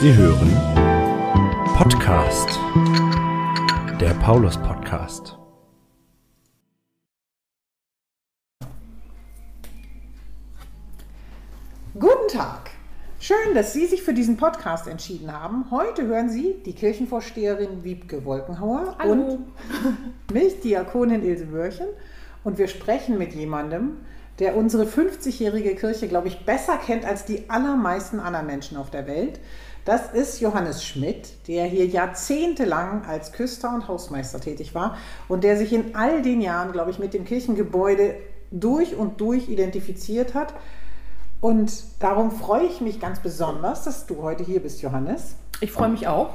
Sie hören Podcast, der Paulus Podcast. Guten Tag. Schön, dass Sie sich für diesen Podcast entschieden haben. Heute hören Sie die Kirchenvorsteherin Wiebke Wolkenhauer Hallo. und mich, Diakonin Ilse Wörchen. Und wir sprechen mit jemandem, der unsere 50-jährige Kirche, glaube ich, besser kennt als die allermeisten anderen Menschen auf der Welt. Das ist Johannes Schmidt, der hier jahrzehntelang als Küster und Hausmeister tätig war und der sich in all den Jahren, glaube ich, mit dem Kirchengebäude durch und durch identifiziert hat. Und darum freue ich mich ganz besonders, dass du heute hier bist, Johannes. Ich freue mich auch.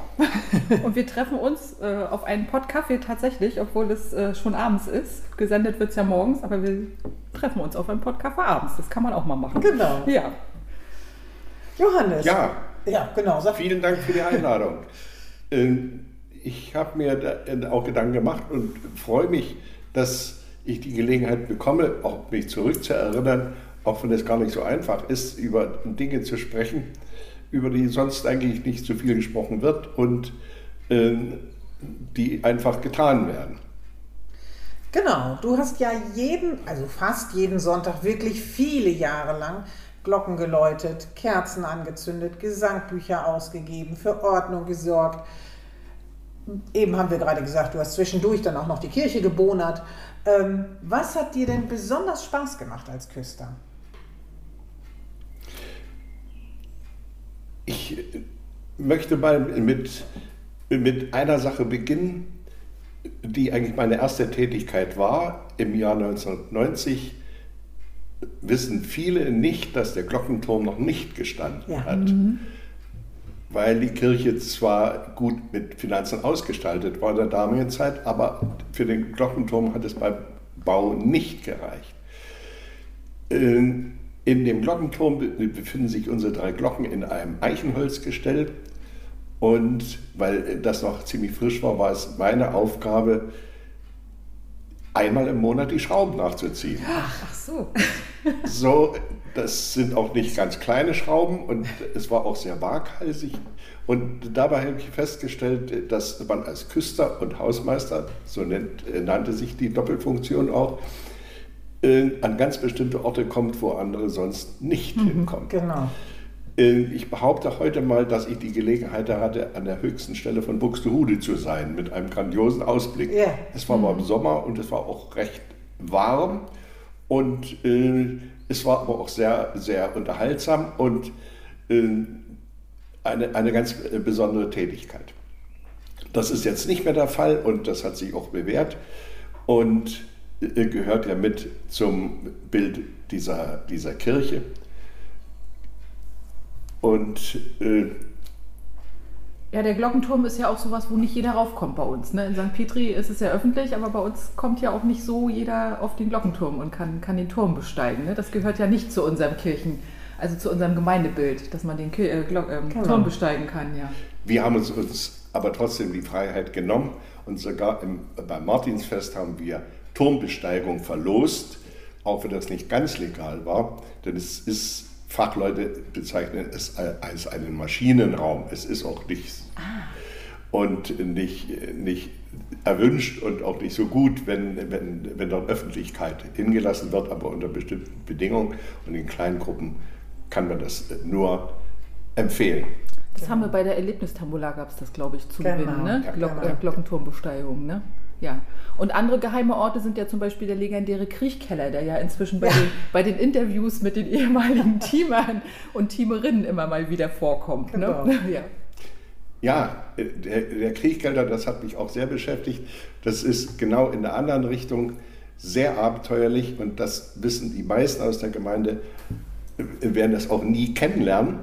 Und wir treffen uns äh, auf einen Pottkaffee tatsächlich, obwohl es äh, schon abends ist. Gesendet wird es ja morgens, aber wir treffen uns auf einen Pottkaffee abends. Das kann man auch mal machen. Genau. Ja. Johannes. Ja, Ja, genau. Vielen Dank für die Einladung. Ähm, Ich habe mir da auch Gedanken gemacht und freue mich, dass ich die Gelegenheit bekomme, auch mich zurückzuerinnern, auch wenn es gar nicht so einfach ist, über Dinge zu sprechen, über die sonst eigentlich nicht so viel gesprochen wird und äh, die einfach getan werden. Genau, du hast ja jeden, also fast jeden Sonntag wirklich viele Jahre lang Glocken geläutet, Kerzen angezündet, Gesangbücher ausgegeben, für Ordnung gesorgt. Eben haben wir gerade gesagt, du hast zwischendurch dann auch noch die Kirche gebonert. Ähm, was hat dir denn besonders Spaß gemacht als Küster? Ich möchte mal mit, mit einer Sache beginnen, die eigentlich meine erste Tätigkeit war. Im Jahr 1990 wissen viele nicht, dass der Glockenturm noch nicht gestanden Ja. hat. Weil die Kirche zwar gut mit Finanzen ausgestaltet war in der damaligen Zeit, aber für den Glockenturm hat es beim Bau nicht gereicht. Ähm, In dem Glockenturm be- befinden sich unsere drei Glocken in einem Eichenholzgestell. Und weil das noch ziemlich frisch war, war es meine Aufgabe, einmal im Monat die Schrauben nachzuziehen. Ach so. So, das sind auch nicht ganz kleine Schrauben und es war auch sehr waghalsig. Und dabei habe ich festgestellt, dass man als Küster und Hausmeister, so nennt, äh, nannte sich die Doppelfunktion auch, äh, an ganz bestimmte Orte kommt, wo andere sonst nicht hinkommen. Genau. Äh, Ich behaupte heute mal, dass ich die Gelegenheit hatte, an der höchsten Stelle von Buxtehude zu sein, mit einem grandiosen Ausblick. Ja. Es war aber im Sommer und es war auch recht warm und äh, es war aber auch sehr, sehr unterhaltsam und äh, eine, eine ganz äh, besondere Tätigkeit. Das ist jetzt nicht mehr der Fall und das hat sich auch bewährt und äh, gehört ja mit zum Bild dieser, dieser Kirche. Und äh, Ja, der Glockenturm ist ja auch sowas, wo nicht jeder raufkommt bei uns. Ne? In St. Petri ist es ja öffentlich, aber bei uns kommt ja auch nicht so jeder auf den Glockenturm und kann, kann den Turm besteigen. Ne? Das gehört ja nicht zu unserem Kirchen, also zu unserem Gemeindebild, dass man den Ki äh, Glock, ähm, Genau. Turm besteigen kann. Ja. wir haben uns, uns aber trotzdem die Freiheit genommen und sogar im, beim Martinsfest haben wir Turmbesteigung verlost, auch wenn das nicht ganz legal war, denn es ist, Fachleute bezeichnen es als einen Maschinenraum. Es ist auch nicht und nicht, nicht erwünscht und auch nicht so gut, wenn, wenn, wenn dort Öffentlichkeit hingelassen wird, aber unter bestimmten Bedingungen und in kleinen Gruppen kann man das nur empfehlen. Das haben wir bei der Erlebnistambola gab es das, glaube ich, zu Genau. gewinnen, ne? Ja, Glock, genau. äh, Glockenturmbesteigung, ne? Ja. Und andere geheime Orte sind ja zum Beispiel der legendäre Kriechkeller, der ja inzwischen bei, Ja. den, bei den Interviews mit den ehemaligen Teamern und Teamerinnen immer mal wieder vorkommt. Genau. Ne? Ja. Ja, der, der Kriechgelder, das hat mich auch sehr beschäftigt. Das ist genau in der anderen Richtung sehr abenteuerlich und das wissen die meisten aus der Gemeinde, äh, werden das auch nie kennenlernen.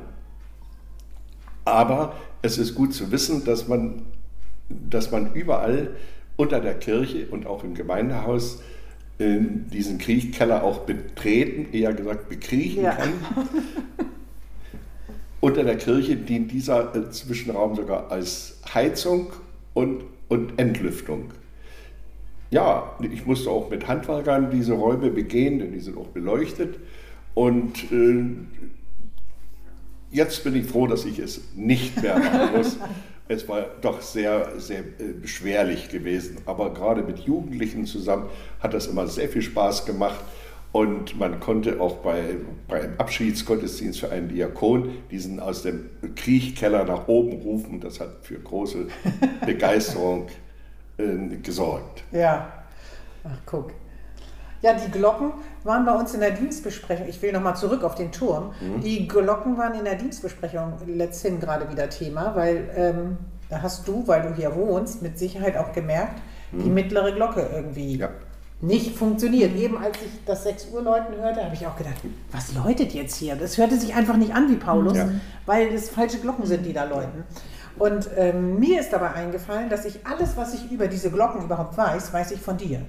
Aber es ist gut zu wissen, dass man, dass man überall unter der Kirche und auch im Gemeindehaus äh, diesen Kriechkeller auch betreten, eher gesagt bekriechen Ja. kann. Unter der Kirche dient dieser äh, Zwischenraum sogar als Heizung und, und Entlüftung. Ja, ich musste auch mit Handwerkern diese Räume begehen, denn die sind auch beleuchtet. Und äh, jetzt bin ich froh, dass ich es nicht mehr machen muss. Es war doch sehr, sehr äh, beschwerlich gewesen. Aber gerade mit Jugendlichen zusammen hat das immer sehr viel Spaß gemacht. Und man konnte auch bei, beim Abschiedsgottesdienst für einen Diakon diesen aus dem Kriechkeller nach oben rufen. Das hat für große Begeisterung äh, gesorgt. Ja, ach guck. Ja, die Glocken waren bei uns in der Dienstbesprechung. Ich will nochmal zurück auf den Turm. Mhm. Die Glocken waren in der Dienstbesprechung letzthin gerade wieder Thema, weil ähm, da hast du, weil du hier wohnst, mit Sicherheit auch gemerkt, mhm. die mittlere Glocke irgendwie ja. nicht funktioniert. Eben als ich das 6 Uhr läuten hörte, habe ich auch gedacht, was läutet jetzt hier? Das hörte sich einfach nicht an wie Paulus, ja. weil es falsche Glocken sind, die da läuten. Und ähm, mir ist dabei eingefallen, dass ich alles, was ich über diese Glocken überhaupt weiß, weiß ich von dir.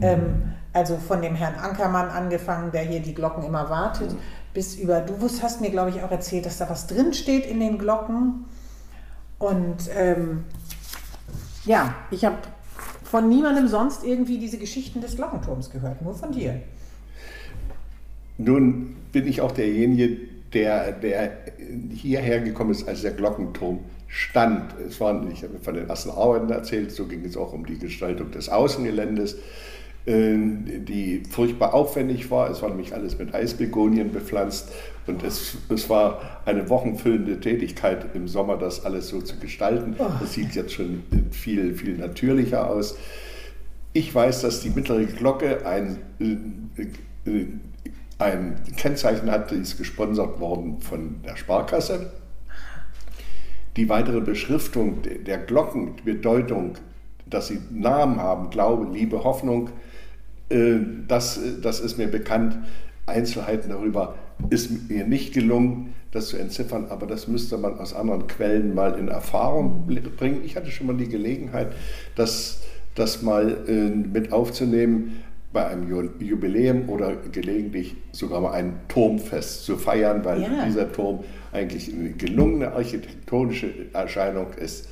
Ähm, also von dem Herrn Ankermann angefangen, der hier die Glocken immer wartet, bis über, du hast mir, glaube ich, auch erzählt, dass da was drinsteht in den Glocken. Und ähm, ja, ich habe von niemandem sonst irgendwie diese Geschichten des Glockenturms gehört, nur von dir. Nun bin ich auch derjenige, der, der hierher gekommen ist, als der Glockenturm stand. Es waren, ich habe von den ersten Arbeiten erzählt, so ging es auch um die Gestaltung des Außengeländes. Ähm, die furchtbar aufwendig war. Es war nämlich alles mit Eisbegonien bepflanzt und es, es war eine wochenfüllende Tätigkeit im Sommer, das alles so zu gestalten. Oh. Das sieht jetzt schon viel, viel natürlicher aus. Ich weiß, dass die mittlere Glocke ein, äh, äh, ein Kennzeichen hat, die ist gesponsert worden von der Sparkasse. Die weitere Beschriftung der Glocken, die Bedeutung, dass sie Namen haben, Glaube, Liebe, Hoffnung, äh, das, das ist mir bekannt. Einzelheiten darüber ist mir nicht gelungen, das zu entziffern, aber das müsste man aus anderen Quellen mal in Erfahrung bringen. Ich hatte schon mal die Gelegenheit, das, das mal äh, mit aufzunehmen, bei einem Jubiläum oder gelegentlich sogar mal ein Turmfest zu feiern, weil ja. dieser Turm eigentlich eine gelungene architektonische Erscheinung ist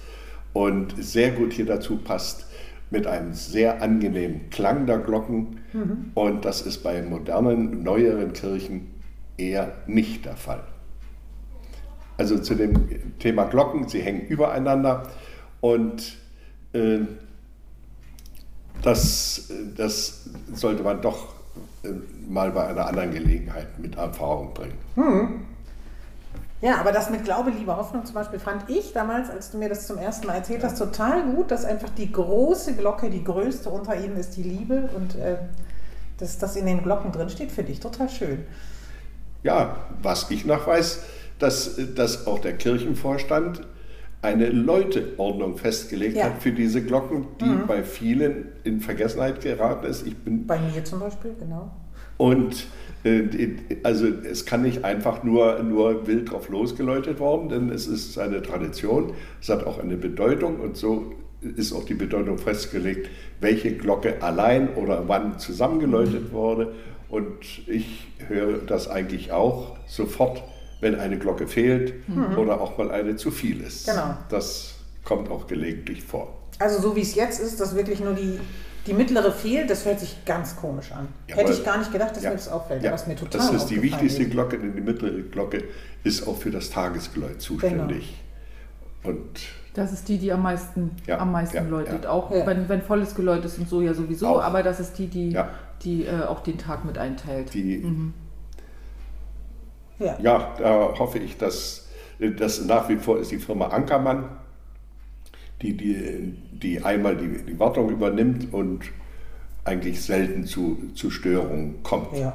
und sehr gut hier dazu passt mit einem sehr angenehmen Klang der Glocken. Mhm. Und das ist bei modernen, neueren Kirchen eher nicht der Fall. Also zu dem Thema Glocken, sie hängen übereinander und äh, das, das sollte man doch äh, mal bei einer anderen Gelegenheit mit Erfahrung bringen. Mhm. Ja, aber das mit Glaube, Liebe, Hoffnung zum Beispiel fand ich damals, als du mir das zum ersten Mal erzählt hast, total gut, dass einfach die große Glocke, die größte unter ihnen ist die Liebe und äh, dass das in den Glocken drin steht, finde ich total schön. Ja, was ich noch weiß, dass, dass auch der Kirchenvorstand eine Läuteordnung festgelegt ja. hat für diese Glocken, die mhm. bei vielen in Vergessenheit geraten ist. Ich bin bei mir zum Beispiel, genau. Und äh, also es kann nicht einfach nur, nur wild drauf losgeläutet worden, denn es ist eine Tradition, es hat auch eine Bedeutung und so ist auch die Bedeutung festgelegt, welche Glocke allein oder wann zusammengeläutet wurde. Und ich höre das eigentlich auch sofort, wenn eine Glocke fehlt mhm. oder auch mal eine zu viel ist. Genau. Das kommt auch gelegentlich vor. Also so wie es jetzt ist, dass wirklich nur die die mittlere fehlt, das hört sich ganz komisch an. Ja, Hätte ich gar nicht gedacht, dass ja, mir das auffällt. Ja, mir total das ist die wichtigste ist. Glocke, denn die mittlere Glocke ist auch für das Tagesgeläut zuständig. Genau. Und das ist die, die am meisten, ja, am meisten läutet. Auch wenn, wenn volles Geläut ist und so ja sowieso, auch. aber das ist die, die, die äh, auch den Tag mit einteilt. Die, mhm. ja. da hoffe ich, dass das nach wie vor ist die Firma Ankermann die, die, die einmal die, die Wartung übernimmt und eigentlich selten zu, zu Störungen kommt. Ja.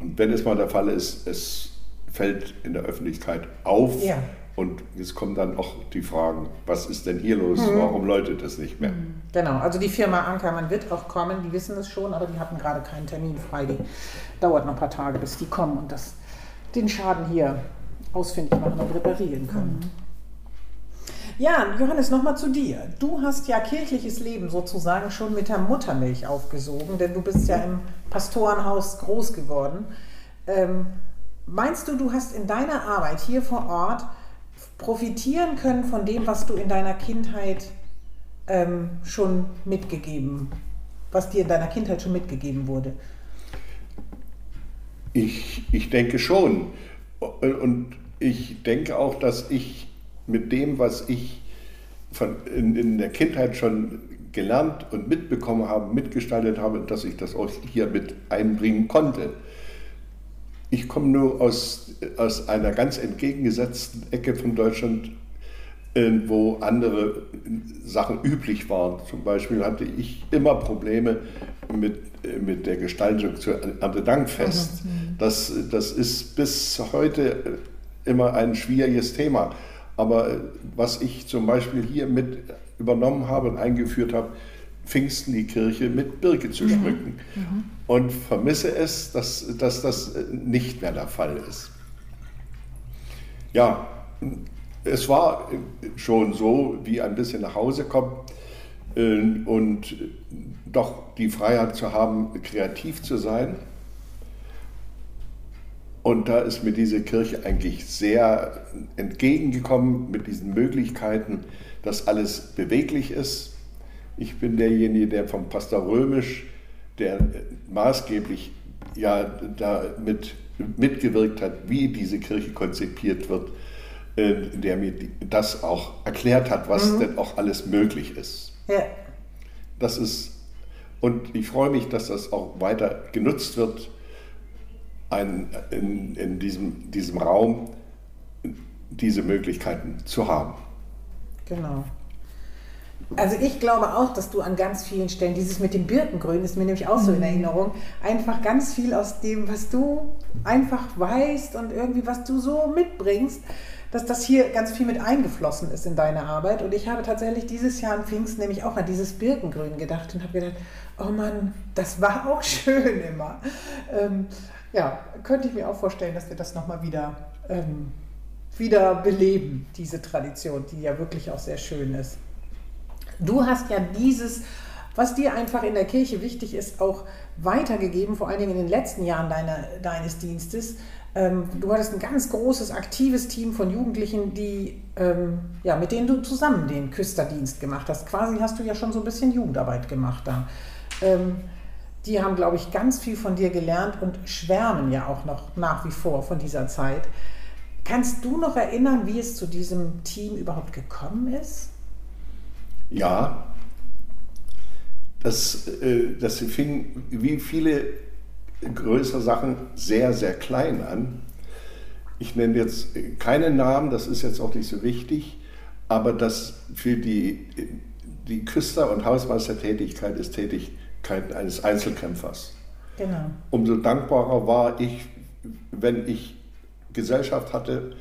Und wenn es mal der Fall ist, es fällt in der Öffentlichkeit auf ja. und es kommen dann auch die Fragen, was ist denn hier los, mhm. warum läutet es nicht mehr? Mhm. Genau, also die Firma Ankermann wird auch kommen, die wissen es schon, aber die hatten gerade keinen Termin frei. Die dauert noch ein paar Tage, bis die kommen und das, den Schaden hier ausfindig machen und reparieren können. Mhm. Ja, Johannes, nochmal zu dir. Du hast ja kirchliches Leben sozusagen schon mit der Muttermilch aufgesogen, denn du bist ja im Pastorenhaus groß geworden. Ähm, meinst du, du hast in deiner Arbeit hier vor Ort profitieren können von dem, was du in deiner Kindheit ähm, schon mitgegeben, was dir in deiner Kindheit schon mitgegeben wurde? Ich, ich denke schon. Und ich denke auch, dass ich mit dem, was ich von, in, in der Kindheit schon gelernt und mitbekommen habe, mitgestaltet habe, dass ich das auch hier mit einbringen konnte. Ich komme nur aus, aus einer ganz entgegengesetzten Ecke von Deutschland, äh, wo andere Sachen üblich waren. Zum Beispiel hatte ich immer Probleme mit, äh, mit der Gestaltung zu Erntedankfest. Mhm. Das, das ist bis heute immer ein schwieriges Thema. Aber was ich zum Beispiel hier mit übernommen habe und eingeführt habe, Pfingsten die Kirche mit Birke zu schmücken. Mhm. Und vermisse es, dass, dass das nicht mehr der Fall ist. Ja, es war schon so, wie ein bisschen nach Hause kommen äh, und doch die Freiheit zu haben, kreativ zu sein. Und da ist mir diese Kirche eigentlich sehr entgegengekommen mit diesen Möglichkeiten, dass alles beweglich ist. Ich bin derjenige, der vom Pastor Römisch, der maßgeblich ja damit mitgewirkt hat, wie diese Kirche konzipiert wird, äh, der mir das auch erklärt hat, was mhm. denn auch alles möglich ist. Ja. Das ist, und ich freue mich, dass das auch weiter genutzt wird, ein, in, in diesem, diesem Raum diese Möglichkeiten zu haben. Genau. Also ich glaube auch, dass du an ganz vielen Stellen, dieses mit dem Birkengrün ist mir nämlich auch so in mhm. Erinnerung, einfach ganz viel aus dem, was du einfach weißt und irgendwie was du so mitbringst, dass das hier ganz viel mit eingeflossen ist in deine Arbeit. Und ich habe tatsächlich dieses Jahr am Pfingst nämlich auch an dieses Birkengrün gedacht und habe gedacht, oh Mann, das war auch schön immer. Ähm, ja, könnte ich mir auch vorstellen, dass wir das nochmal wieder ähm, wieder beleben, diese Tradition, die ja wirklich auch sehr schön ist. Du hast ja dieses, was dir einfach in der Kirche wichtig ist, auch weitergegeben, vor allen Dingen in den letzten Jahren deine, deines Dienstes. Ähm, du hattest ein ganz großes, aktives Team von Jugendlichen, die, ähm, ja, mit denen du zusammen den Küsterdienst gemacht hast. Quasi hast du ja schon so ein bisschen Jugendarbeit gemacht da. Ähm, die haben, glaube ich, ganz viel von dir gelernt und schwärmen ja auch noch nach wie vor von dieser Zeit. Kannst du noch erinnern, wie es zu diesem Team überhaupt gekommen ist? Ja, das, äh, das fing wie viele größere Sachen sehr, sehr klein an. Ich nenne jetzt keinen Namen, das ist jetzt auch nicht so wichtig, aber das für die, die Küster- und Hausmeistertätigkeit ist Tätigkeit eines Einzelkämpfers. Genau. Umso dankbarer war ich, wenn ich Gesellschaft hatte.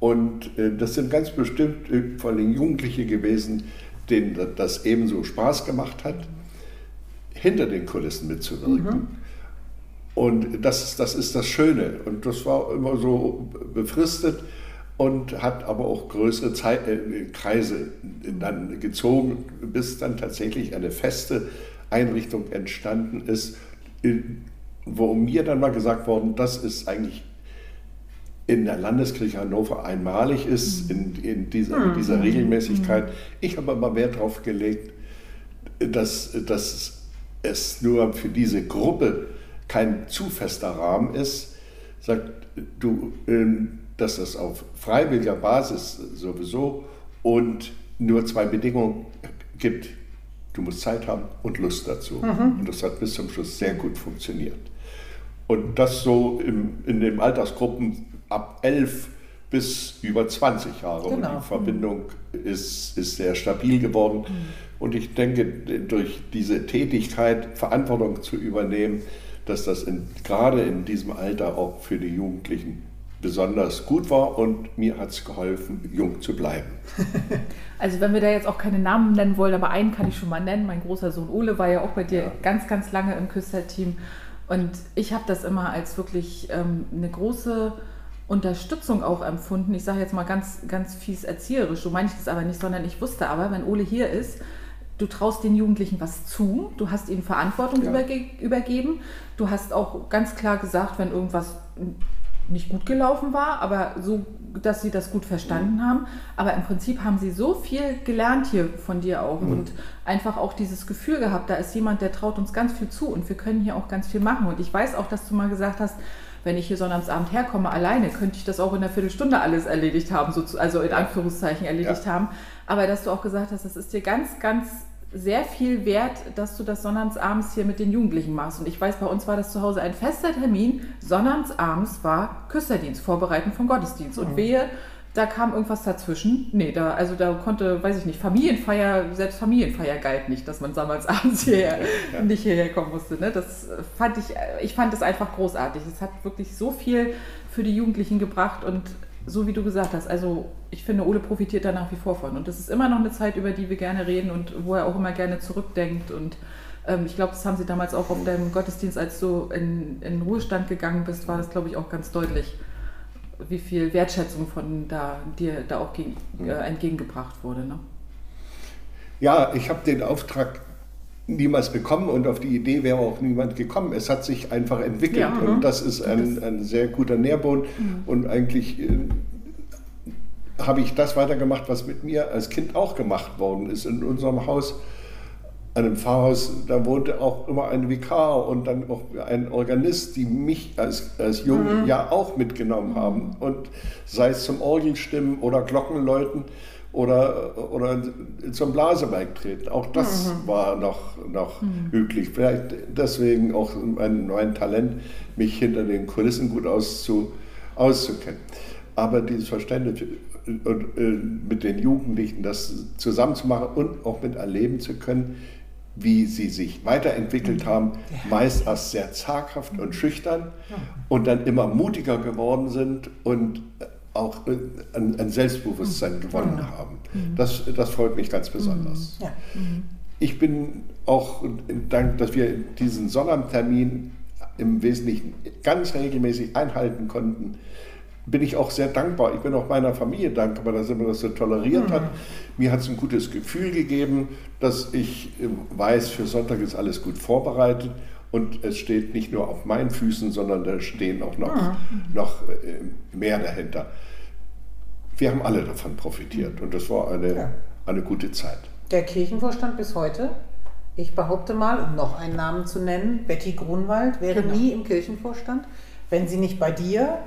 Und äh, das sind ganz bestimmt äh, vor allem Jugendliche gewesen, denen das ebenso Spaß gemacht hat, hinter den Kulissen mitzuwirken. Mhm. Und das, das ist das Schöne. Und das war immer so befristet und hat aber auch größere Zeit, äh, Kreise dann gezogen, bis dann tatsächlich eine feste Einrichtung entstanden ist, wo mir dann mal gesagt worden, das ist eigentlich in der Landeskirche Hannover einmalig ist, mhm. in, in dieser, in dieser mhm. Regelmäßigkeit. Mhm. Ich habe aber Wert darauf gelegt, dass, dass es nur für diese Gruppe kein zu fester Rahmen ist. Sagt du, ähm, dass das auf freiwilliger Basis sowieso und nur zwei Bedingungen gibt. Du musst Zeit haben und Lust dazu. Mhm. Und das hat bis zum Schluss sehr gut funktioniert. Und das so im, in den Altersgruppen ab 11 bis über 20 Jahre. Genau. Und die Verbindung ist, ist sehr stabil geworden. Mhm. Und ich denke, durch diese Tätigkeit Verantwortung zu übernehmen, dass das in, gerade in diesem Alter auch für die Jugendlichen besonders gut war und mir hat es geholfen, jung zu bleiben. Also wenn wir da jetzt auch keine Namen nennen wollen, aber einen kann ich schon mal nennen. Mein großer Sohn Ole war ja auch bei dir ja. ganz, ganz lange im Küsterteam. Und ich habe das immer als wirklich ähm, eine große Unterstützung auch empfunden. Ich sage jetzt mal ganz, ganz fies erzieherisch, so meine ich das aber nicht, sondern ich wusste aber, wenn Ole hier ist, du traust den Jugendlichen was zu, du hast ihnen Verantwortung ja. überge übergeben, du hast auch ganz klar gesagt, wenn irgendwas nicht gut gelaufen war, aber so, dass sie das gut verstanden mhm. haben. Aber im Prinzip haben sie so viel gelernt hier von dir auch mhm. und einfach auch dieses Gefühl gehabt, da ist jemand, der traut uns ganz viel zu und wir können hier auch ganz viel machen. Und ich weiß auch, dass du mal gesagt hast, wenn ich hier Sonnabendabend herkomme alleine, könnte ich das auch in einer Viertelstunde alles erledigt haben, also in Anführungszeichen erledigt Ja. haben. Aber dass du auch gesagt hast, das ist dir ganz, ganz sehr viel wert, dass du das sonnabends hier mit den Jugendlichen machst. Und ich weiß, bei uns war das zu Hause ein fester Termin. Sonnabends war Küsterdienst, Vorbereiten vom Gottesdienst. Und wehe, da kam irgendwas dazwischen. Nee, da, also da konnte, weiß ich nicht, Familienfeier, selbst Familienfeier galt nicht, dass man samstags abends hierher, Ja. nicht hierher kommen musste. Ne? Das fand ich, ich fand es einfach großartig. Es hat wirklich so viel für die Jugendlichen gebracht und so wie du gesagt hast, also ich finde, Ole profitiert da nach wie vor von. Und das ist immer noch eine Zeit, über die wir gerne reden und wo er auch immer gerne zurückdenkt. Und ähm, ich glaube, das haben sie damals auch auf deinem Gottesdienst, als du in, in Ruhestand gegangen bist, war das, glaube ich, auch ganz deutlich, wie viel Wertschätzung von da, dir da auch gegen, äh, entgegengebracht wurde. Ne? Ja, ich habe den Auftrag niemals bekommen und auf die Idee wäre auch niemand gekommen. Es hat sich einfach entwickelt Ja, mhm. und das ist ein, ein sehr guter Nährboden und eigentlich äh, habe ich das weitergemacht, was mit mir als Kind auch gemacht worden ist. In unserem Haus, einem Pfarrhaus, da wohnte auch immer ein Vikar und dann auch ein Organist, die mich als, als Jungen ja auch mitgenommen haben. Und sei es zum Orgelstimmen oder Glockenläuten oder, oder zum Blasebalg treten. Auch das war noch, noch üblich. Vielleicht deswegen auch mein, mein Talent, mich hinter den Kulissen gut auszu, auszukennen. Aber dieses Verständnis und, äh, mit den Jugendlichen, das zusammenzumachen und auch mit erleben zu können, wie sie sich weiterentwickelt haben, meist erst sehr zaghaft und schüchtern und dann immer mutiger geworden sind und auch ein, ein Selbstbewusstsein gewonnen haben. Das, das freut mich ganz besonders. Ja. Ich bin auch dank, dass wir diesen Sonnabendtermin im Wesentlichen ganz regelmäßig einhalten konnten, bin ich auch sehr dankbar. Ich bin auch meiner Familie dankbar, dass man das so toleriert hat. Mir hat es ein gutes Gefühl gegeben, dass ich äh, weiß, für Sonntag ist alles gut vorbereitet und es steht nicht nur auf meinen Füßen, sondern da stehen auch noch, noch äh, mehr dahinter. Wir haben alle davon profitiert und das war eine, Ja. eine gute Zeit. Der Kirchenvorstand bis heute, ich behaupte mal, um noch einen Namen zu nennen, Betty Grunwald wäre Genau. nie im Kirchenvorstand, wenn sie nicht bei dir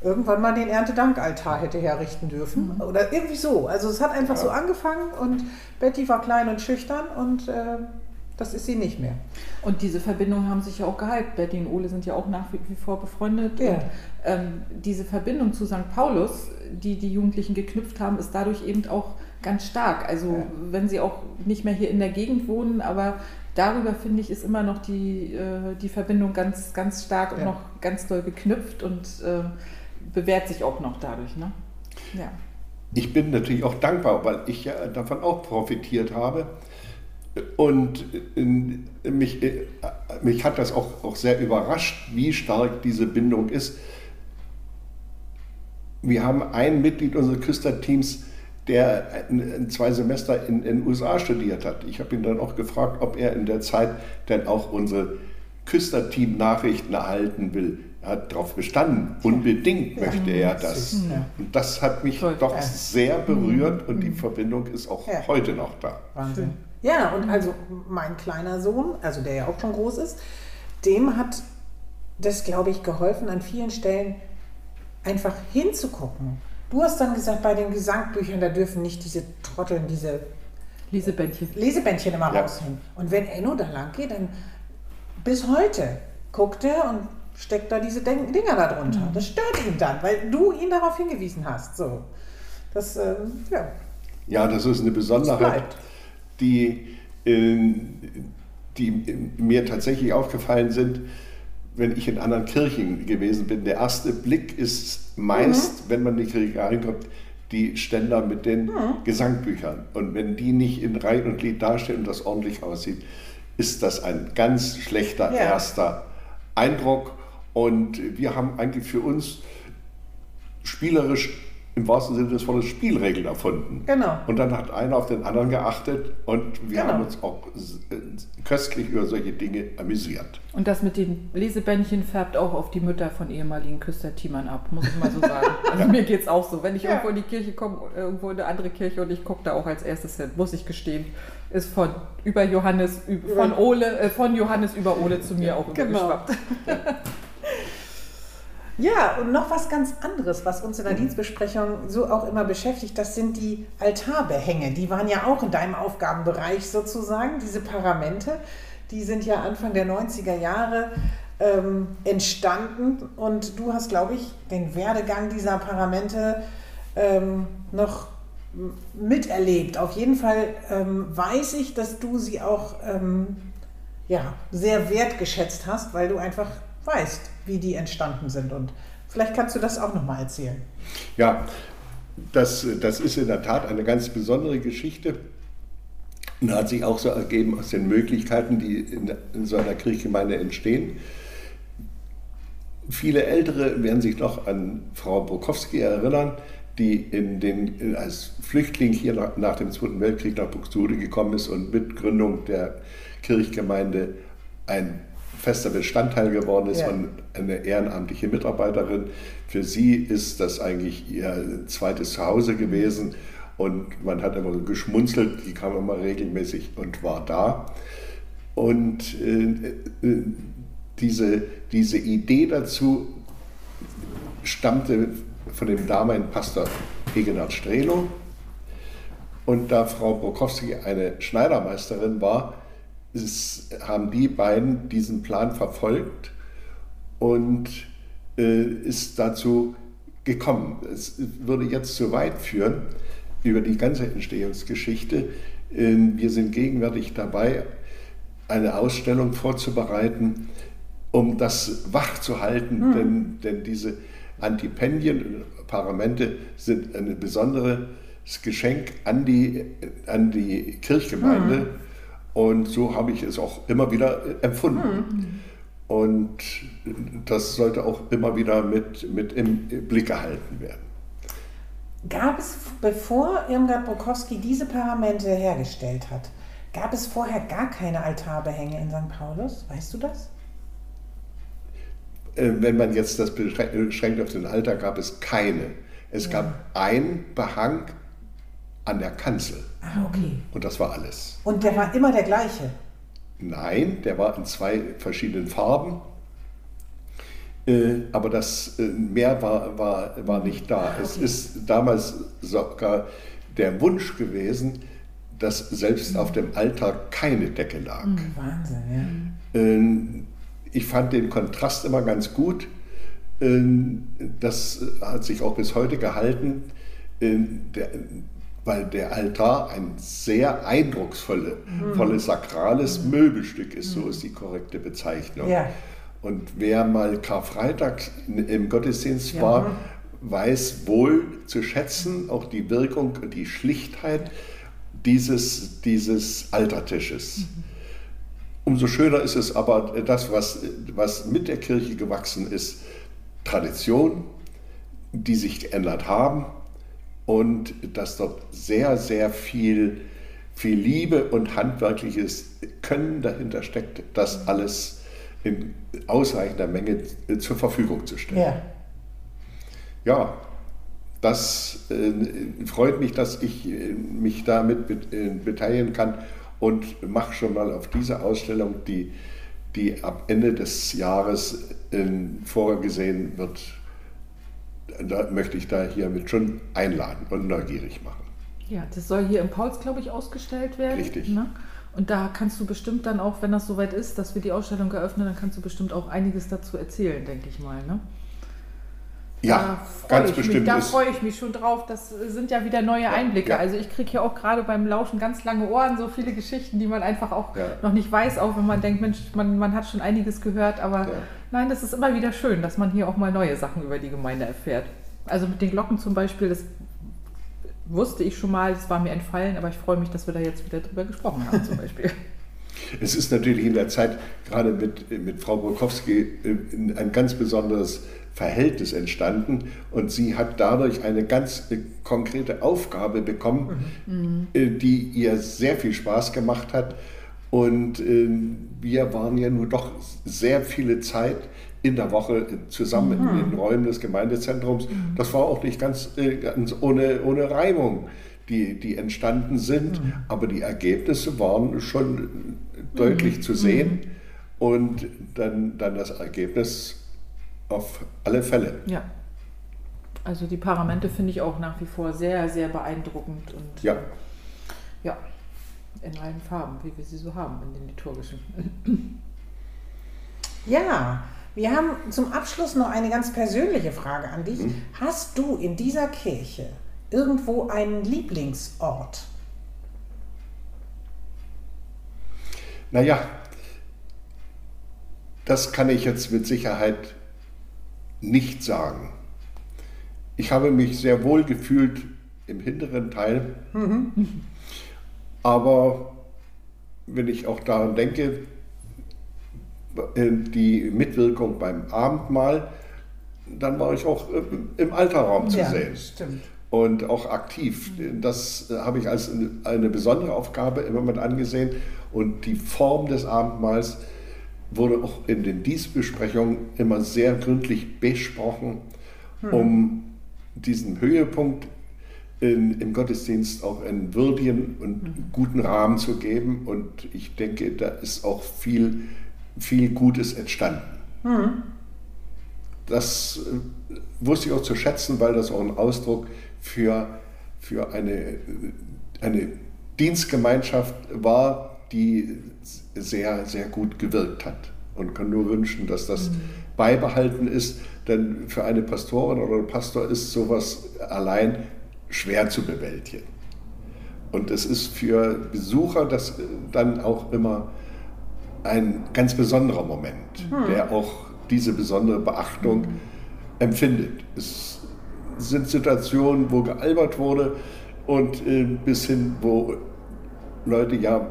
irgendwann mal den Erntedankaltar hätte herrichten dürfen. Oder irgendwie so. Also es hat einfach so angefangen und Betty war klein und schüchtern und äh, das ist sie nicht mehr. Und diese Verbindungen haben sich ja auch gehalten. Betty und Ole sind ja auch nach wie vor befreundet. Ja. Und ähm, diese Verbindung zu St. Paulus, die die Jugendlichen geknüpft haben, ist dadurch eben auch ganz stark. Also Ja. wenn sie auch nicht mehr hier in der Gegend wohnen, aber darüber finde ich ist immer noch die, äh, die Verbindung ganz, ganz stark und Ja. noch ganz doll geknüpft und äh, bewährt sich auch noch dadurch. Ne? Ja. Ich bin natürlich auch dankbar, weil ich ja davon auch profitiert habe. Und mich, äh, mich hat das auch, auch sehr überrascht, wie stark diese Bindung ist. Wir haben ein Mitglied unseres Küsterteams, der zwei Semester in den USA studiert hat. Ich habe ihn dann auch gefragt, ob er in der Zeit dann auch unsere Küsterteam-Nachrichten erhalten will. Er hat darauf bestanden. Unbedingt möchte er das. Und das hat mich doch sehr berührt und die Verbindung ist auch heute noch da. Wahnsinn. Ja, und also mein kleiner Sohn, also der ja auch schon groß ist, dem hat das, glaube ich, geholfen, an vielen Stellen einfach hinzugucken. Du hast dann gesagt, bei den Gesangbüchern, da dürfen nicht diese Trotteln, diese Lisebändchen. Lesebändchen immer Ja. raushängen. Und wenn Enno da lang geht, dann bis heute guckt er und steckt da diese Den- Dinger da drunter. Mhm. Das stört ihn dann, weil du ihn darauf hingewiesen hast. So. Das, ähm, ja, Ja, das ist eine das Besonderheit, bleibt. Die, äh, die mir tatsächlich aufgefallen sind, wenn ich in anderen Kirchen gewesen bin. Der erste Blick ist meist, wenn man in die Kirche reinkommt, die Ständer mit den Gesangbüchern. Und wenn die nicht in Reihe und Glied dastehen und das ordentlich aussieht, ist das ein ganz schlechter Ja. erster Eindruck. Und wir haben eigentlich für uns spielerisch im wahrsten Sinne des Wortes Spielregeln erfunden. Genau. Und dann hat einer auf den anderen geachtet und wir Genau. haben uns auch äh, köstlich über solche Dinge amüsiert. Und das mit den Lesebändchen färbt auch auf die Mütter von ehemaligen Küsterteamern ab, muss ich mal so sagen. Also mir geht es auch so. Wenn ich Ja. irgendwo in die Kirche komme, irgendwo in eine andere Kirche und ich gucke da auch als erstes hin, muss ich gestehen, ist von über Johannes, von Ole, äh, von Johannes über Ole zu mir auch Genau. übergeschwappt. Ja, und noch was ganz anderes, was uns in der Dienstbesprechung so auch immer beschäftigt, das sind die Altarbehänge. Die waren ja auch in deinem Aufgabenbereich sozusagen, diese Paramente. Die sind ja Anfang der 90er Jahre ähm, entstanden und du hast, glaube ich, den Werdegang dieser Paramente ähm, noch miterlebt. Auf jeden Fall ähm, weiß ich, dass du sie auch ähm, ja, sehr wertgeschätzt hast, weil du einfach weißt, wie die entstanden sind. Und vielleicht kannst du das auch nochmal erzählen. Ja, das, das ist in der Tat eine ganz besondere Geschichte. Und hat sich auch so ergeben aus den Möglichkeiten, die in, in so einer Kirchgemeinde entstehen. Viele Ältere werden sich noch an Frau Brokowski erinnern, die in den, als Flüchtling hier nach, nach dem Zweiten Weltkrieg nach Buxtehude gekommen ist und mit Gründung der Kirchgemeinde ein fester Bestandteil geworden ist ja. und eine ehrenamtliche Mitarbeiterin. Für sie ist das eigentlich ihr zweites Zuhause gewesen und man hat immer geschmunzelt, die kam immer regelmäßig und war da. Und äh, äh, diese, diese Idee dazu stammte von dem damaligen Pastor Egenhard Strelo. Und da Frau Brokowski eine Schneidermeisterin war, ist, haben die beiden diesen Plan verfolgt und äh, ist dazu gekommen. Es würde jetzt zu weit führen über die ganze Entstehungsgeschichte. Äh, wir sind gegenwärtig dabei, eine Ausstellung vorzubereiten, um das wach zu halten, mhm. denn, denn diese Antipendien, Paramente sind ein besonderes Geschenk an die, an die Kirchgemeinde. Mhm und so habe ich es auch immer wieder empfunden. Mhm. Und das sollte auch immer wieder mit, mit im Blick gehalten werden. Gab es, bevor Irmgard Brokowski diese Paramente hergestellt hat, gab es vorher gar keine Altarbehänge in St. Paulus? Weißt du das? Äh, wenn man jetzt das beschränkt auf den Alter, gab es keine. Es ja. gab ein Behang an der Kanzel. Ah, okay. Und das war alles. Und der war immer der gleiche? Nein, der war in zwei verschiedenen Farben. Äh, aber das äh, mehr war, war, war nicht da. Ah, okay. Es ist damals sogar der Wunsch gewesen, dass selbst mhm. auf dem Altar keine Decke lag. Mhm, Wahnsinn, ja. Ähm, ich fand den Kontrast immer ganz gut. Ähm, das hat sich auch bis heute gehalten. Ähm, der, weil der Altar ein sehr eindrucksvolles, mhm. sakrales mhm. Möbelstück ist, so ist die korrekte Bezeichnung. Ja. Und wer mal Karfreitag im Gottesdienst ja. war, weiß wohl zu schätzen, auch die Wirkung und die Schlichtheit dieses, dieses Altertisches. Mhm. Umso schöner ist es aber, das, was, was mit der Kirche gewachsen ist, Tradition, die sich geändert haben, und dass dort sehr, sehr viel, viel Liebe und handwerkliches Können dahinter steckt, das alles in ausreichender Menge zur Verfügung zu stellen. Ja, ja das äh, freut mich, dass ich äh, mich damit äh, beteiligen kann und mache schon mal auf diese Ausstellung, die, die ab Ende des Jahres äh, vorgesehen wird, da möchte ich da hiermit schon einladen und neugierig machen. Ja, das soll hier im Pauls, glaube ich, ausgestellt werden. Richtig. Ne? Und da kannst du bestimmt dann auch, wenn das soweit ist, dass wir die Ausstellung eröffnen, dann kannst du bestimmt auch einiges dazu erzählen, denke ich mal. Ne? Ja, ganz bestimmt. Mich, da freue ich mich schon drauf. Das sind ja wieder neue Einblicke. Ja. Also ich kriege ja auch gerade beim Lauschen ganz lange Ohren, so viele Geschichten, die man einfach auch ja. noch nicht weiß, auch wenn man denkt, Mensch, man, man hat schon einiges gehört. Aber. Nein, das ist immer wieder schön, dass man hier auch mal neue Sachen über die Gemeinde erfährt. Also mit den Glocken zum Beispiel, das wusste ich schon mal, das war mir entfallen, aber ich freue mich, dass wir da jetzt wieder drüber gesprochen haben zum Beispiel. Es ist natürlich in der Zeit gerade mit, mit Frau Burkowski äh, ein ganz besonderes Verhältnis entstanden und sie hat dadurch eine ganz äh, konkrete Aufgabe bekommen, mhm. Äh, die ihr sehr viel Spaß gemacht hat. Und wir waren ja nur doch sehr viele Zeit in der Woche zusammen mhm. in den Räumen des Gemeindezentrums. Mhm. Das war auch nicht ganz, ganz ohne, ohne Reibung, die, die entstanden sind, mhm. aber die Ergebnisse waren schon deutlich mhm. zu sehen. Mhm. Und dann, dann das Ergebnis auf alle Fälle. Ja. Also die Paramente finde ich auch nach wie vor sehr, sehr beeindruckend und Ja. äh, ja, in allen Farben, wie wir sie so haben in den liturgischen. Ja, wir haben zum Abschluss noch eine ganz persönliche Frage an dich. Hast du in dieser Kirche irgendwo einen Lieblingsort? Naja, das kann ich jetzt mit Sicherheit nicht sagen. Ich habe mich sehr wohl gefühlt im hinteren Teil, aber wenn ich auch daran denke, äh, die Mitwirkung beim Abendmahl, dann war ich auch äh, im Alterraum zu sehen stimmt. und auch aktiv. Das äh, habe ich als eine- besondere Aufgabe immer mit angesehen. Und die Form des Abendmahls wurde auch in den Dienstbesprechungen immer sehr gründlich besprochen, um diesen Höhepunkt in, im Gottesdienst auch einen würdigen und guten Rahmen zu geben. Und ich denke, da ist auch viel, viel Gutes entstanden. Das äh, wusste ich auch zu schätzen, weil das auch ein Ausdruck für, für eine, eine Dienstgemeinschaft war, die sehr, sehr gut gewirkt hat. Und kann nur wünschen, dass das beibehalten ist, denn für eine Pastorin oder einen Pastor ist sowas allein schwer zu bewältigen. Und es ist für Besucher das äh, dann auch immer ein ganz besonderer Moment, der auch diese besondere Beachtung empfindet. Es sind Situationen, wo gealbert wurde und äh, bis hin, wo Leute ja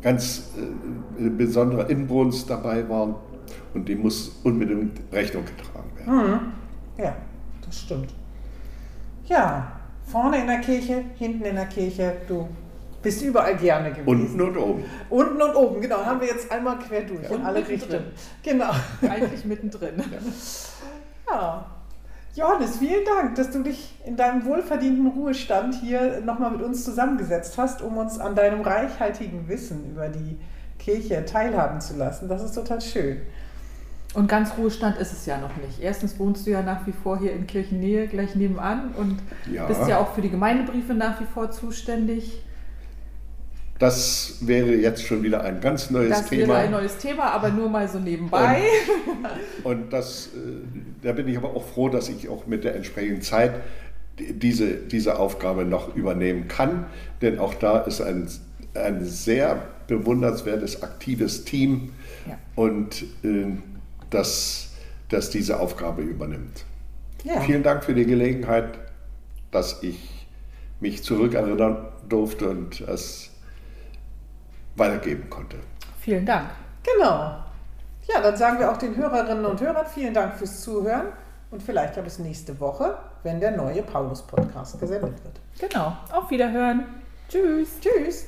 ganz äh, besonderer Inbrunst dabei waren und dem muss unbedingt Rechnung getragen werden. Ja, das stimmt. Ja, vorne in der Kirche, hinten in der Kirche, du bist überall gerne gewesen. Unten und oben. Unten und oben, genau, haben wir jetzt einmal quer durch in Und alle. Richtungen. Genau. Eigentlich mittendrin. Ja. Johannes, vielen Dank, dass du dich in deinem wohlverdienten Ruhestand hier nochmal mit uns zusammengesetzt hast, um uns an deinem reichhaltigen Wissen über die Kirche teilhaben zu lassen. Das ist total schön. Und ganz Ruhestand ist es ja noch nicht. Erstens wohnst du ja nach wie vor hier in Kirchennähe, gleich nebenan und Ja. bist ja auch für die Gemeindebriefe nach wie vor zuständig. Das wäre jetzt schon wieder ein ganz neues Das Thema. wäre ein neues Thema, aber nur mal so nebenbei. Und das, äh, da bin ich aber auch froh, dass ich auch mit der entsprechenden Zeit die- diese, diese Aufgabe noch übernehmen kann. Denn auch da ist ein, ein sehr bewundernswertes, aktives Team Ja. und äh, das, das diese Aufgabe übernimmt. Ja. Vielen Dank für die Gelegenheit, dass ich mich zurückerinnern durfte und es weitergeben konnte. Vielen Dank. Genau. Ja, dann sagen wir auch den Hörerinnen und Hörern vielen Dank fürs Zuhören und vielleicht ja bis nächste Woche, wenn der neue Paulus-Podcast gesendet wird. Genau. Auf Wiederhören. Tschüss. Tschüss.